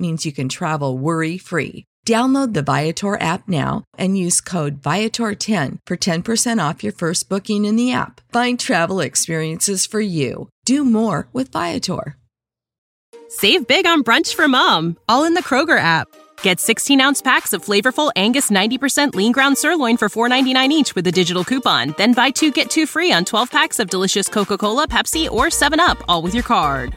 means you can travel worry free. Download the Viator app now and use code Viator10 for 10% off your first booking in the app. Find travel experiences for you. Do more with Viator. Save big on brunch for mom, all in the Kroger app. Get 16 ounce packs of flavorful Angus 90% lean ground sirloin for $4.99 each with a digital coupon. Then buy two get two free on 12 packs of delicious Coca Cola, Pepsi, or 7UP, all with your card.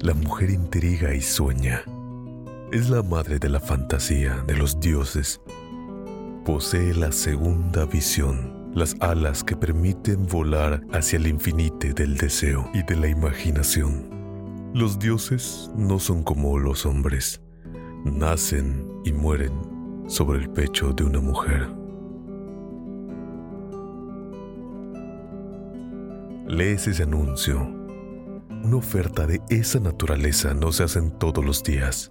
La mujer intriga y sueña. Es la madre de la fantasía de los dioses. Posee la segunda visión, las alas que permiten volar hacia el infinite del deseo y de la imaginación. Los dioses no son como los hombres. Nacen y mueren sobre el pecho de una mujer. Lees ese anuncio. Una oferta de esa naturaleza no se hace todos los días.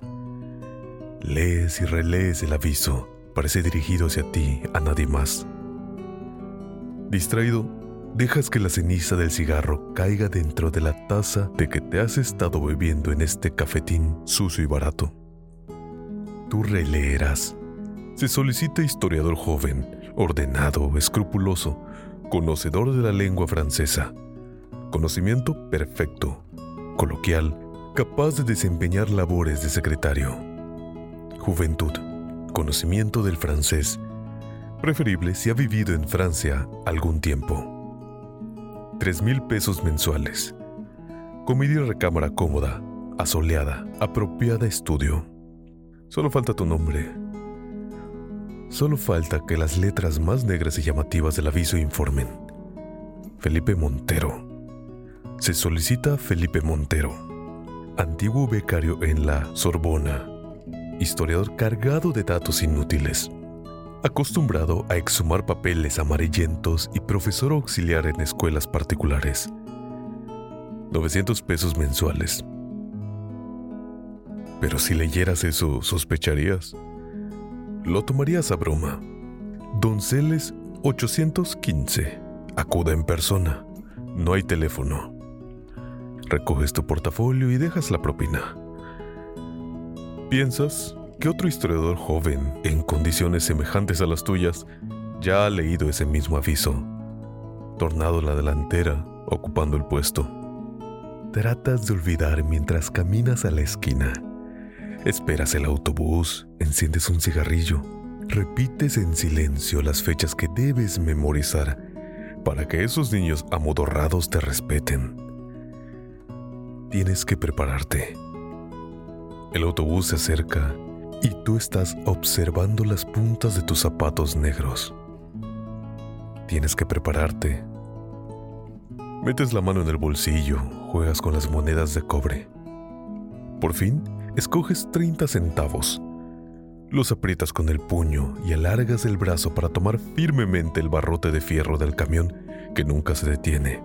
Lees y relees el aviso. Parece dirigido hacia ti, a nadie más. Distraído, dejas que la ceniza del cigarro caiga dentro de la taza de que te has estado bebiendo en este cafetín sucio y barato. Tú releerás. Se solicita historiador joven, ordenado, escrupuloso, conocedor de la lengua francesa conocimiento perfecto, coloquial, capaz de desempeñar labores de secretario. Juventud, conocimiento del francés, preferible si ha vivido en Francia algún tiempo. Tres mil pesos mensuales. Comida y recámara cómoda, asoleada, apropiada estudio. Solo falta tu nombre. Solo falta que las letras más negras y llamativas del aviso informen. Felipe Montero. Se solicita Felipe Montero, antiguo becario en la Sorbona, historiador cargado de datos inútiles, acostumbrado a exhumar papeles amarillentos y profesor auxiliar en escuelas particulares. 900 pesos mensuales. Pero si leyeras eso, sospecharías. Lo tomarías a broma. Donceles 815. Acuda en persona. No hay teléfono. Recoges tu portafolio y dejas la propina. Piensas que otro historiador joven, en condiciones semejantes a las tuyas, ya ha leído ese mismo aviso, tornado la delantera, ocupando el puesto. Tratas de olvidar mientras caminas a la esquina. Esperas el autobús, enciendes un cigarrillo, repites en silencio las fechas que debes memorizar para que esos niños amodorrados te respeten tienes que prepararte. El autobús se acerca y tú estás observando las puntas de tus zapatos negros. Tienes que prepararte. Metes la mano en el bolsillo, juegas con las monedas de cobre. Por fin, escoges 30 centavos. Los aprietas con el puño y alargas el brazo para tomar firmemente el barrote de fierro del camión que nunca se detiene.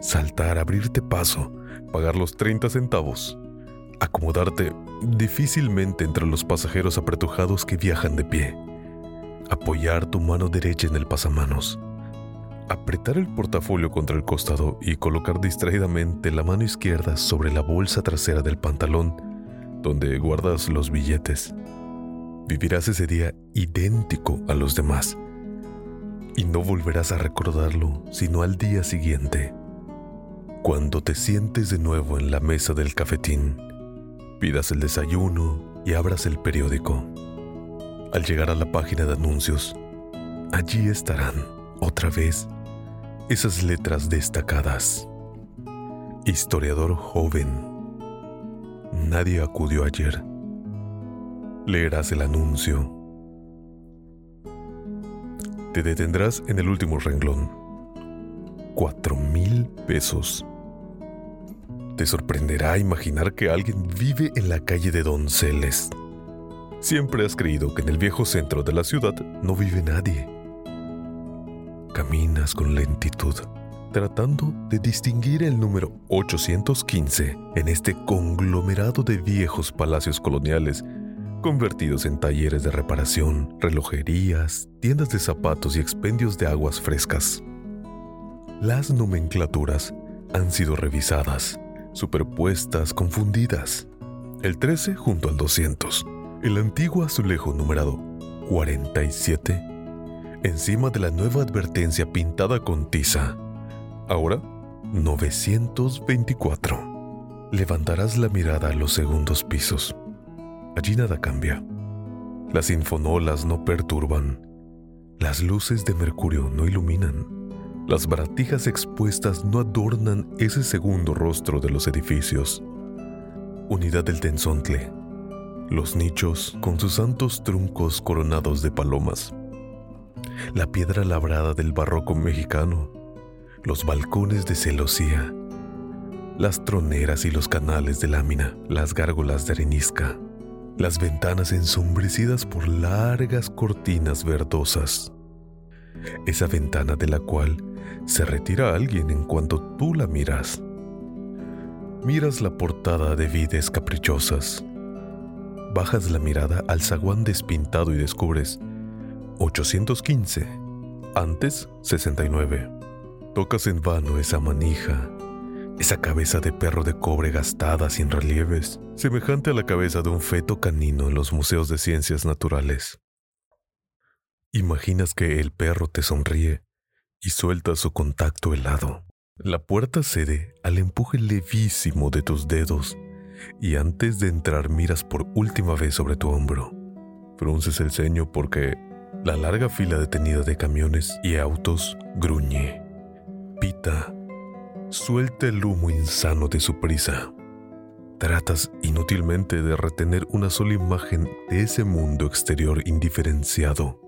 Saltar, abrirte paso, pagar los 30 centavos, acomodarte difícilmente entre los pasajeros apretujados que viajan de pie, apoyar tu mano derecha en el pasamanos, apretar el portafolio contra el costado y colocar distraídamente la mano izquierda sobre la bolsa trasera del pantalón donde guardas los billetes. Vivirás ese día idéntico a los demás y no volverás a recordarlo sino al día siguiente. Cuando te sientes de nuevo en la mesa del cafetín, pidas el desayuno y abras el periódico. Al llegar a la página de anuncios, allí estarán, otra vez, esas letras destacadas. Historiador joven. Nadie acudió ayer. Leerás el anuncio. Te detendrás en el último renglón. Cuatro mil pesos. Te sorprenderá imaginar que alguien vive en la calle de Donceles. Siempre has creído que en el viejo centro de la ciudad no vive nadie. Caminas con lentitud, tratando de distinguir el número 815 en este conglomerado de viejos palacios coloniales convertidos en talleres de reparación, relojerías, tiendas de zapatos y expendios de aguas frescas. Las nomenclaturas han sido revisadas, superpuestas, confundidas. El 13 junto al 200, el antiguo azulejo numerado 47, encima de la nueva advertencia pintada con tiza. Ahora, 924. Levantarás la mirada a los segundos pisos. Allí nada cambia. Las infonolas no perturban. Las luces de mercurio no iluminan. Las baratijas expuestas no adornan ese segundo rostro de los edificios. Unidad del Tenzontle. Los nichos con sus santos truncos coronados de palomas. La piedra labrada del barroco mexicano. Los balcones de celosía. Las troneras y los canales de lámina. Las gárgolas de arenisca. Las ventanas ensombrecidas por largas cortinas verdosas esa ventana de la cual se retira alguien en cuanto tú la miras. Miras la portada de vides caprichosas. Bajas la mirada al zaguán despintado y descubres 815, antes 69. Tocas en vano esa manija, esa cabeza de perro de cobre gastada sin relieves, semejante a la cabeza de un feto canino en los museos de ciencias naturales. Imaginas que el perro te sonríe y suelta su contacto helado. La puerta cede al empuje levísimo de tus dedos y antes de entrar miras por última vez sobre tu hombro. Frunces el ceño porque la larga fila detenida de camiones y autos gruñe, pita, suelta el humo insano de su prisa. Tratas inútilmente de retener una sola imagen de ese mundo exterior indiferenciado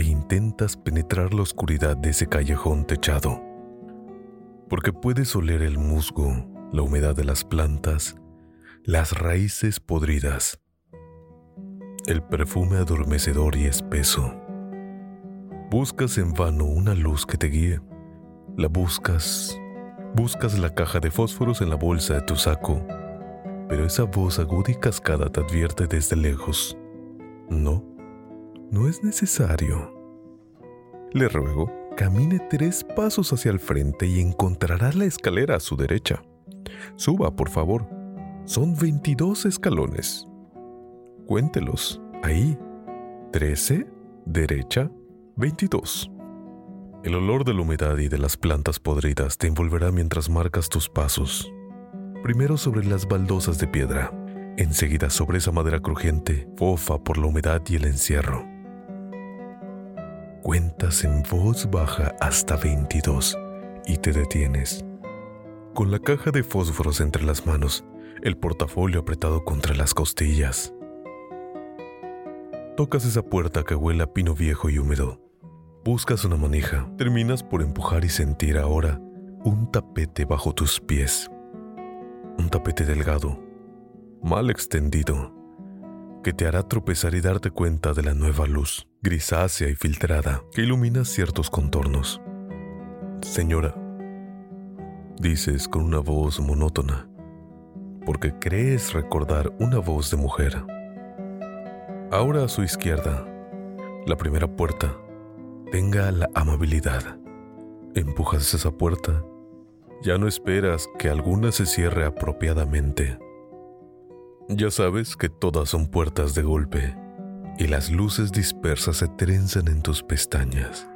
e intentas penetrar la oscuridad de ese callejón techado. Porque puedes oler el musgo, la humedad de las plantas, las raíces podridas, el perfume adormecedor y espeso. Buscas en vano una luz que te guíe. La buscas, buscas la caja de fósforos en la bolsa de tu saco pero esa voz aguda y cascada te advierte desde lejos. No, no es necesario. Le ruego, camine tres pasos hacia el frente y encontrará la escalera a su derecha. Suba, por favor. Son 22 escalones. Cuéntelos. Ahí. 13, derecha, 22. El olor de la humedad y de las plantas podridas te envolverá mientras marcas tus pasos. Primero sobre las baldosas de piedra, enseguida sobre esa madera crujiente, fofa por la humedad y el encierro. Cuentas en voz baja hasta 22 y te detienes. Con la caja de fósforos entre las manos, el portafolio apretado contra las costillas. Tocas esa puerta que huele a pino viejo y húmedo Buscas una manija, terminas por empujar y sentir ahora un tapete bajo tus pies. Un tapete delgado, mal extendido, que te hará tropezar y darte cuenta de la nueva luz, grisácea y filtrada, que ilumina ciertos contornos. Señora, dices con una voz monótona, porque crees recordar una voz de mujer. Ahora a su izquierda, la primera puerta, tenga la amabilidad. Empujas esa puerta. Ya no esperas que alguna se cierre apropiadamente. Ya sabes que todas son puertas de golpe y las luces dispersas se trenzan en tus pestañas,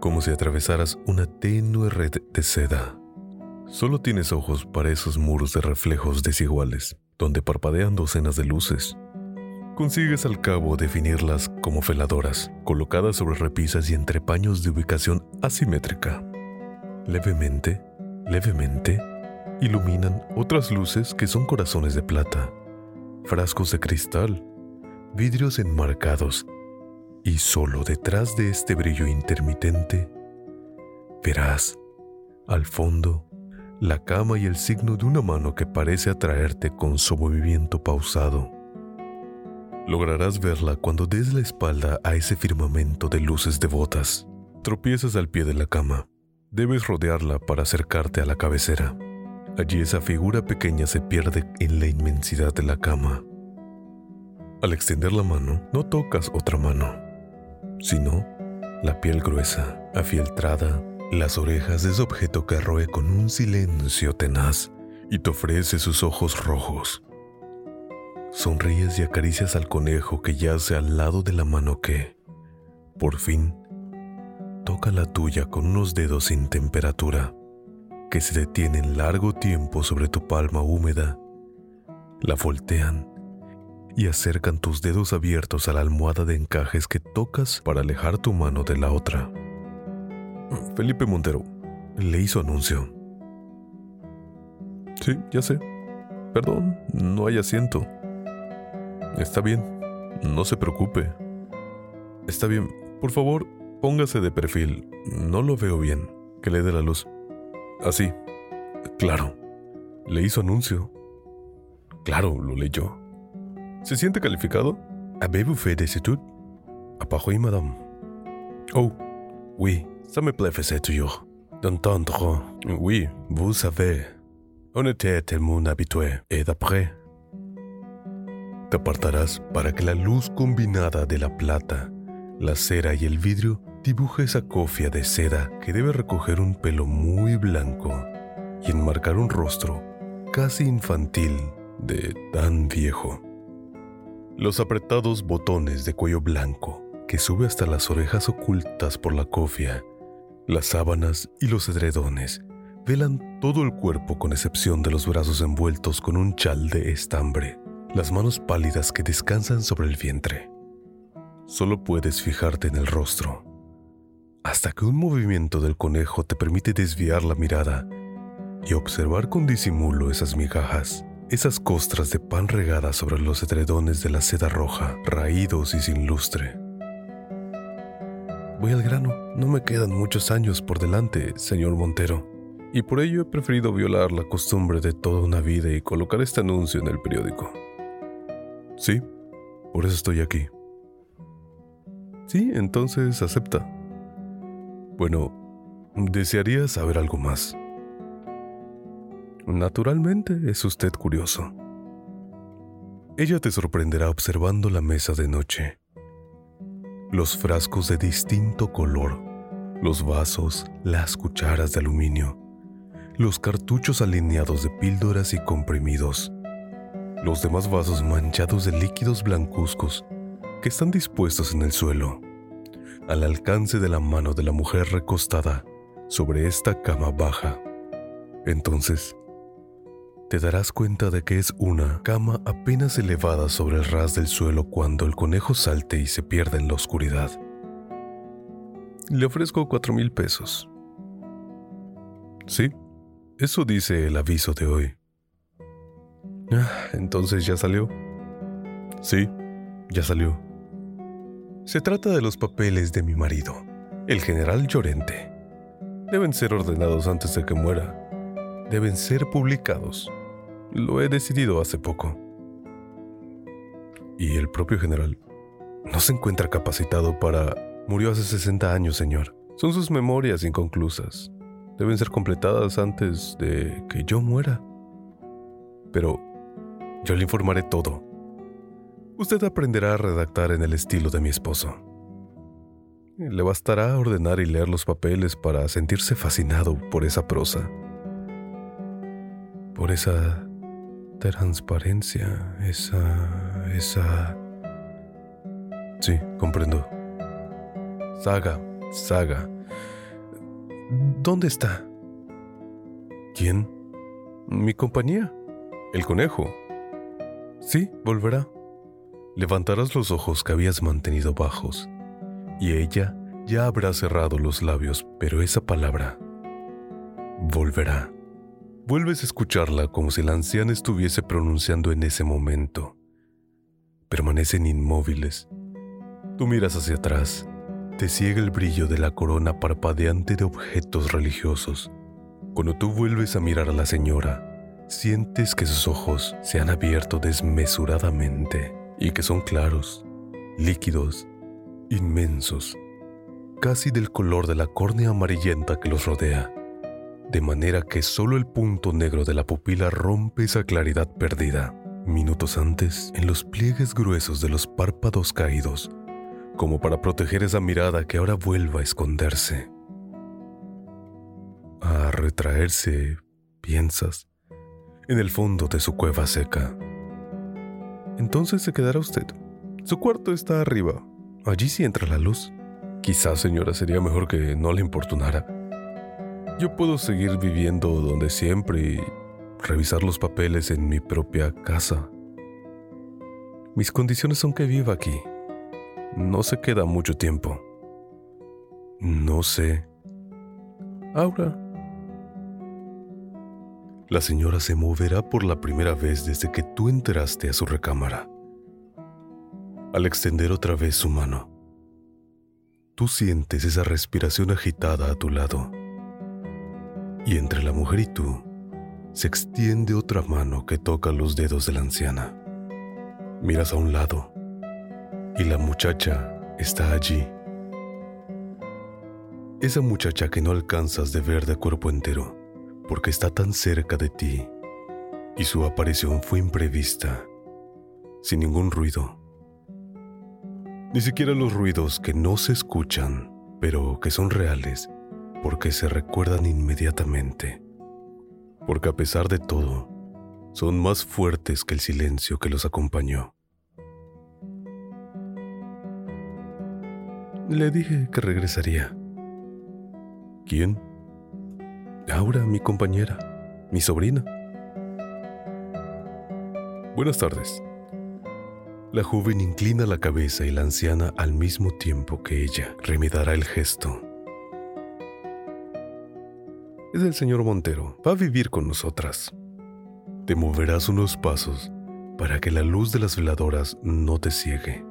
como si atravesaras una tenue red de seda. Solo tienes ojos para esos muros de reflejos desiguales, donde parpadean docenas de luces Consigues al cabo definirlas como feladoras, colocadas sobre repisas y entre paños de ubicación asimétrica. Levemente, levemente, iluminan otras luces que son corazones de plata, frascos de cristal, vidrios enmarcados, y solo detrás de este brillo intermitente verás, al fondo, la cama y el signo de una mano que parece atraerte con su movimiento pausado Lograrás verla cuando des la espalda a ese firmamento de luces devotas. Tropiezas al pie de la cama. Debes rodearla para acercarte a la cabecera. Allí esa figura pequeña se pierde en la inmensidad de la cama. Al extender la mano, no tocas otra mano, sino la piel gruesa, afieltrada, las orejas de ese objeto que roe con un silencio tenaz y te ofrece sus ojos rojos, Sonríes y acaricias al conejo que yace al lado de la mano que, por fin, toca la tuya con unos dedos sin temperatura que se detienen largo tiempo sobre tu palma húmeda, la voltean y acercan tus dedos abiertos a la almohada de encajes que tocas para alejar tu mano de la otra. Felipe Montero le hizo anuncio. Sí, ya sé. Perdón, no hay asiento. Está bien, no se preocupe. Está bien, por favor, póngase de perfil. No lo veo bien. Que le dé la luz. Así. Claro. Le hizo anuncio. Claro, lo leyó. ¿Se siente calificado? Avez-vous fait des études? Paris, madame. Oh, oui, ça me plaît toujours. D'entendre, oui, vous savez. On était tellement habitué. Et d'après, te apartarás para que la luz combinada de la plata, la cera y el vidrio dibuje esa cofia de seda que debe recoger un pelo muy blanco y enmarcar un rostro casi infantil de tan viejo. Los apretados botones de cuello blanco que sube hasta las orejas ocultas por la cofia, las sábanas y los edredones velan todo el cuerpo con excepción de los brazos envueltos con un chal de estambre las manos pálidas que descansan sobre el vientre. Solo puedes fijarte en el rostro, hasta que un movimiento del conejo te permite desviar la mirada y observar con disimulo esas migajas, esas costras de pan regadas sobre los edredones de la seda roja, raídos y sin lustre. Voy al grano, no me quedan muchos años por delante, señor Montero, y por ello he preferido violar la costumbre de toda una vida y colocar este anuncio en el periódico. Sí, por eso estoy aquí. Sí, entonces acepta. Bueno, desearía saber algo más. Naturalmente es usted curioso. Ella te sorprenderá observando la mesa de noche. Los frascos de distinto color, los vasos, las cucharas de aluminio, los cartuchos alineados de píldoras y comprimidos, los demás vasos manchados de líquidos blancuzcos que están dispuestos en el suelo, al alcance de la mano de la mujer recostada sobre esta cama baja. Entonces, te darás cuenta de que es una cama apenas elevada sobre el ras del suelo cuando el conejo salte y se pierda en la oscuridad. Le ofrezco cuatro mil pesos. Sí, eso dice el aviso de hoy. Ah, entonces ya salió. Sí, ya salió. Se trata de los papeles de mi marido, el general Llorente. Deben ser ordenados antes de que muera. Deben ser publicados. Lo he decidido hace poco. Y el propio general no se encuentra capacitado para... Murió hace 60 años, señor. Son sus memorias inconclusas. Deben ser completadas antes de que yo muera. Pero yo le informaré todo. Usted aprenderá a redactar en el estilo de mi esposo. Le bastará ordenar y leer los papeles para sentirse fascinado por esa prosa. Por esa transparencia, esa... esa... Sí, comprendo. Saga, Saga. ¿Dónde está? ¿Quién? Mi compañía. El conejo. Sí, volverá. Levantarás los ojos que habías mantenido bajos, y ella ya habrá cerrado los labios, pero esa palabra volverá. Vuelves a escucharla como si la anciana estuviese pronunciando en ese momento. Permanecen inmóviles. Tú miras hacia atrás. Te ciega el brillo de la corona parpadeante de objetos religiosos. Cuando tú vuelves a mirar a la señora, sientes que sus ojos se han abierto desmesuradamente y que son claros, líquidos, inmensos, casi del color de la córnea amarillenta que los rodea de manera que solo el punto negro de la pupila rompe esa claridad perdida. Minutos antes, en los pliegues gruesos de los párpados caídos, como para proteger esa mirada que ahora vuelva a esconderse. A retraerse, piensas, en el fondo de su cueva seca. Entonces se quedará usted. Su cuarto está arriba. Allí sí entra la luz. Quizás, señora, sería mejor que no le importunara. Yo puedo seguir viviendo donde siempre y revisar los papeles en mi propia casa. Mis condiciones son que viva aquí. No se queda mucho tiempo. No sé. Aura. La señora se moverá por la primera vez desde que tú entraste a su recámara. Al extender otra vez su mano, tú sientes esa respiración agitada a tu lado y entre la mujer y tú se extiende otra mano que toca los dedos de la anciana. Miras a un lado y la muchacha está allí. Esa muchacha que no alcanzas de ver de cuerpo entero porque está tan cerca de ti y su aparición fue imprevista, sin ningún ruido. Ni siquiera los ruidos que no se escuchan, pero que son reales porque se recuerdan inmediatamente, porque a pesar de todo, son más fuertes que el silencio que los acompañó. Le dije que regresaría. ¿Quién? Aura, mi compañera, mi sobrina. Buenas tardes. La joven inclina la cabeza y la anciana al mismo tiempo que ella remidará el gesto es el señor Montero. Va a vivir con nosotras. Te moverás unos pasos para que la luz de las veladoras no te ciegue.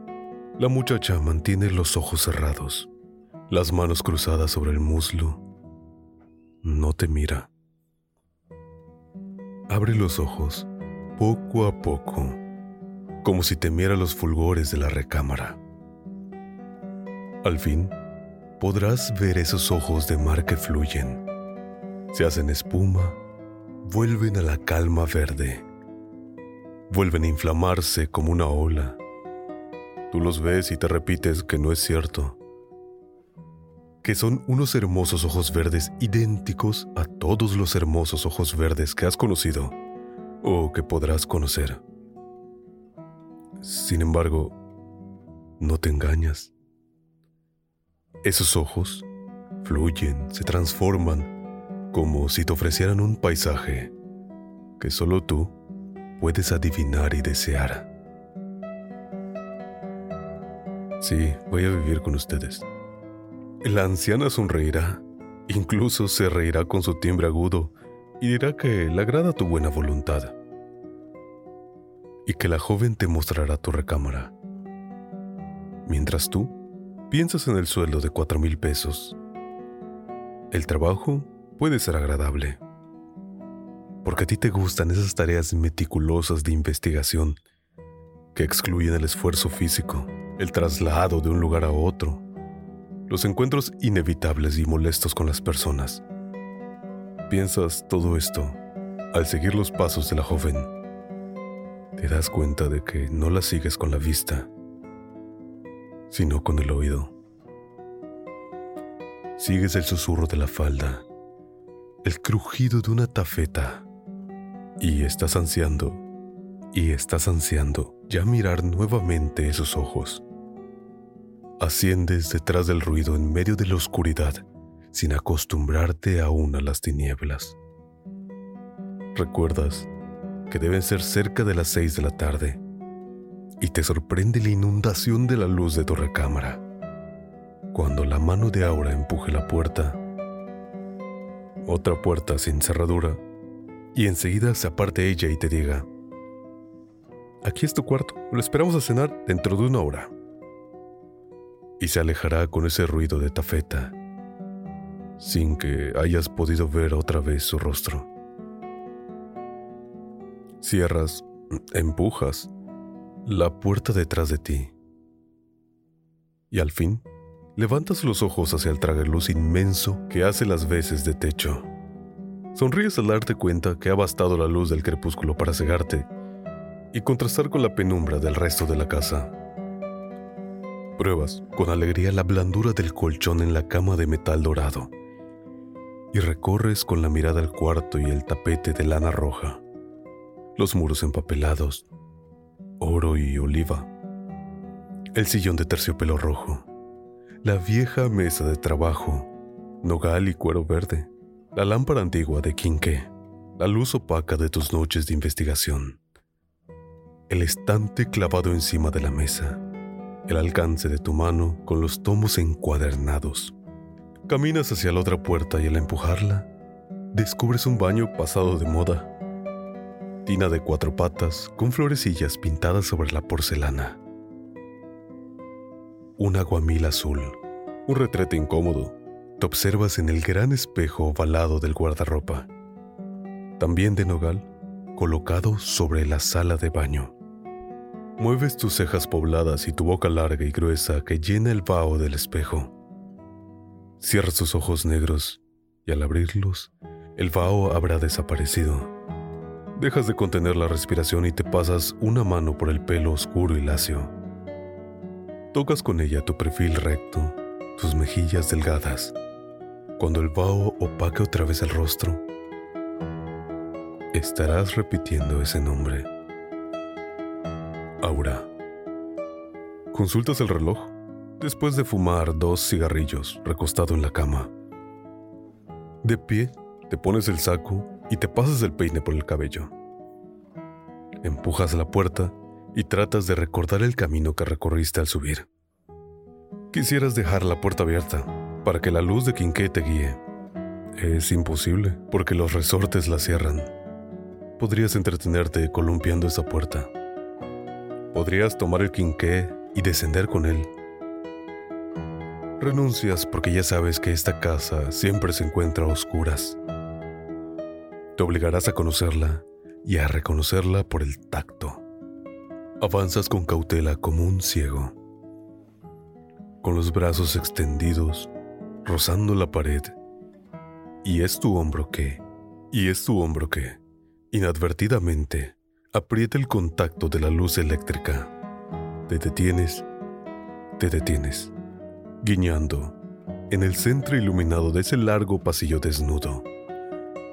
La muchacha mantiene los ojos cerrados, las manos cruzadas sobre el muslo. No te mira. Abre los ojos poco a poco, como si temiera los fulgores de la recámara. Al fin, podrás ver esos ojos de mar que fluyen se hacen espuma vuelven a la calma verde. Vuelven a inflamarse como una ola. Tú los ves y te repites que no es cierto. Que son unos hermosos ojos verdes idénticos a todos los hermosos ojos verdes que has conocido o que podrás conocer. Sin embargo, no te engañas. Esos ojos fluyen, se transforman, como si te ofrecieran un paisaje que solo tú puedes adivinar y desear. Sí, voy a vivir con ustedes. La anciana sonreirá, incluso se reirá con su timbre agudo y dirá que le agrada tu buena voluntad. Y que la joven te mostrará tu recámara. Mientras tú piensas en el sueldo de cuatro mil pesos. El trabajo puede ser agradable, porque a ti te gustan esas tareas meticulosas de investigación que excluyen el esfuerzo físico, el traslado de un lugar a otro, los encuentros inevitables y molestos con las personas. Piensas todo esto al seguir los pasos de la joven. Te das cuenta de que no la sigues con la vista, sino con el oído. Sigues el susurro de la falda, el crujido de una tafeta, y estás ansiando, y estás ansiando ya mirar nuevamente esos ojos. Asciendes detrás del ruido en medio de la oscuridad, sin acostumbrarte aún a las tinieblas. Recuerdas que deben ser cerca de las seis de la tarde y te sorprende la inundación de la luz de tu recámara. Cuando la mano de Aura empuje la puerta, otra puerta sin cerradura, y enseguida se aparte ella y te diga, aquí es tu cuarto, lo esperamos a cenar dentro de una hora. Y se alejará con ese ruido de tafeta, sin que hayas podido ver otra vez su rostro. Cierras, empujas, la puerta detrás de ti. Y al fin, levantas los ojos hacia el tragaluz inmenso que hace las veces de techo. Sonríes al darte cuenta que ha bastado la luz del crepúsculo para cegarte y contrastar con la penumbra del resto de la casa. Pruebas con alegría la blandura del colchón en la cama de metal dorado. Y recorres con la mirada el cuarto y el tapete de lana roja, los muros empapelados, oro y oliva, el sillón de terciopelo rojo, la vieja mesa de trabajo, nogal y cuero verde, la lámpara antigua de quinqué, la luz opaca de tus noches de investigación, el estante clavado encima de la mesa, el alcance de tu mano con los tomos encuadernados. Caminas hacia la otra puerta y al empujarla, descubres un baño pasado de moda tina de cuatro patas con florecillas pintadas sobre la porcelana. Un aguamil azul, un retrete incómodo, te observas en el gran espejo ovalado del guardarropa, también de nogal, colocado sobre la sala de baño. Mueves tus cejas pobladas y tu boca larga y gruesa que llena el vaho del espejo. Cierras tus ojos negros y al abrirlos, el vaho habrá desaparecido. Dejas de contener la respiración y te pasas una mano por el pelo oscuro y lacio. Tocas con ella tu perfil recto, tus mejillas delgadas. Cuando el vaho opaque otra vez el rostro, estarás repitiendo ese nombre. Aura. Consultas el reloj después de fumar dos cigarrillos recostado en la cama. De pie, te pones el saco y te pasas el peine por el cabello. Empujas la puerta y tratas de recordar el camino que recorriste al subir. Quisieras dejar la puerta abierta para que la luz de quinqué te guíe. Es imposible porque los resortes la cierran. Podrías entretenerte columpiando esa puerta. Podrías tomar el quinqué y descender con él. Renuncias porque ya sabes que esta casa siempre se encuentra a oscuras te obligarás a conocerla y a reconocerla por el tacto. Avanzas con cautela como un ciego, con los brazos extendidos, rozando la pared, y es tu hombro que, Y es tu hombro que, inadvertidamente, aprieta el contacto de la luz eléctrica. Te detienes, te detienes, guiñando en el centro iluminado de ese largo pasillo desnudo.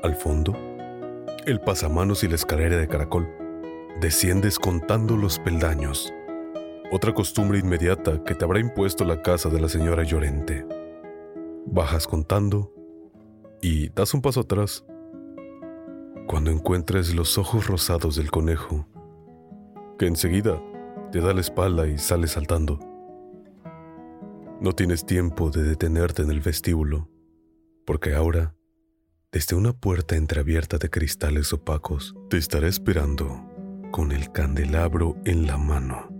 Al fondo, el pasamanos y la escalera de caracol. Desciendes contando los peldaños. Otra costumbre inmediata que te habrá impuesto la casa de la señora Llorente. Bajas contando y das un paso atrás. Cuando encuentres los ojos rosados del conejo, que enseguida te da la espalda y sale saltando. No tienes tiempo de detenerte en el vestíbulo, porque ahora, desde una puerta entreabierta de cristales opacos, te estará esperando con el candelabro en la mano.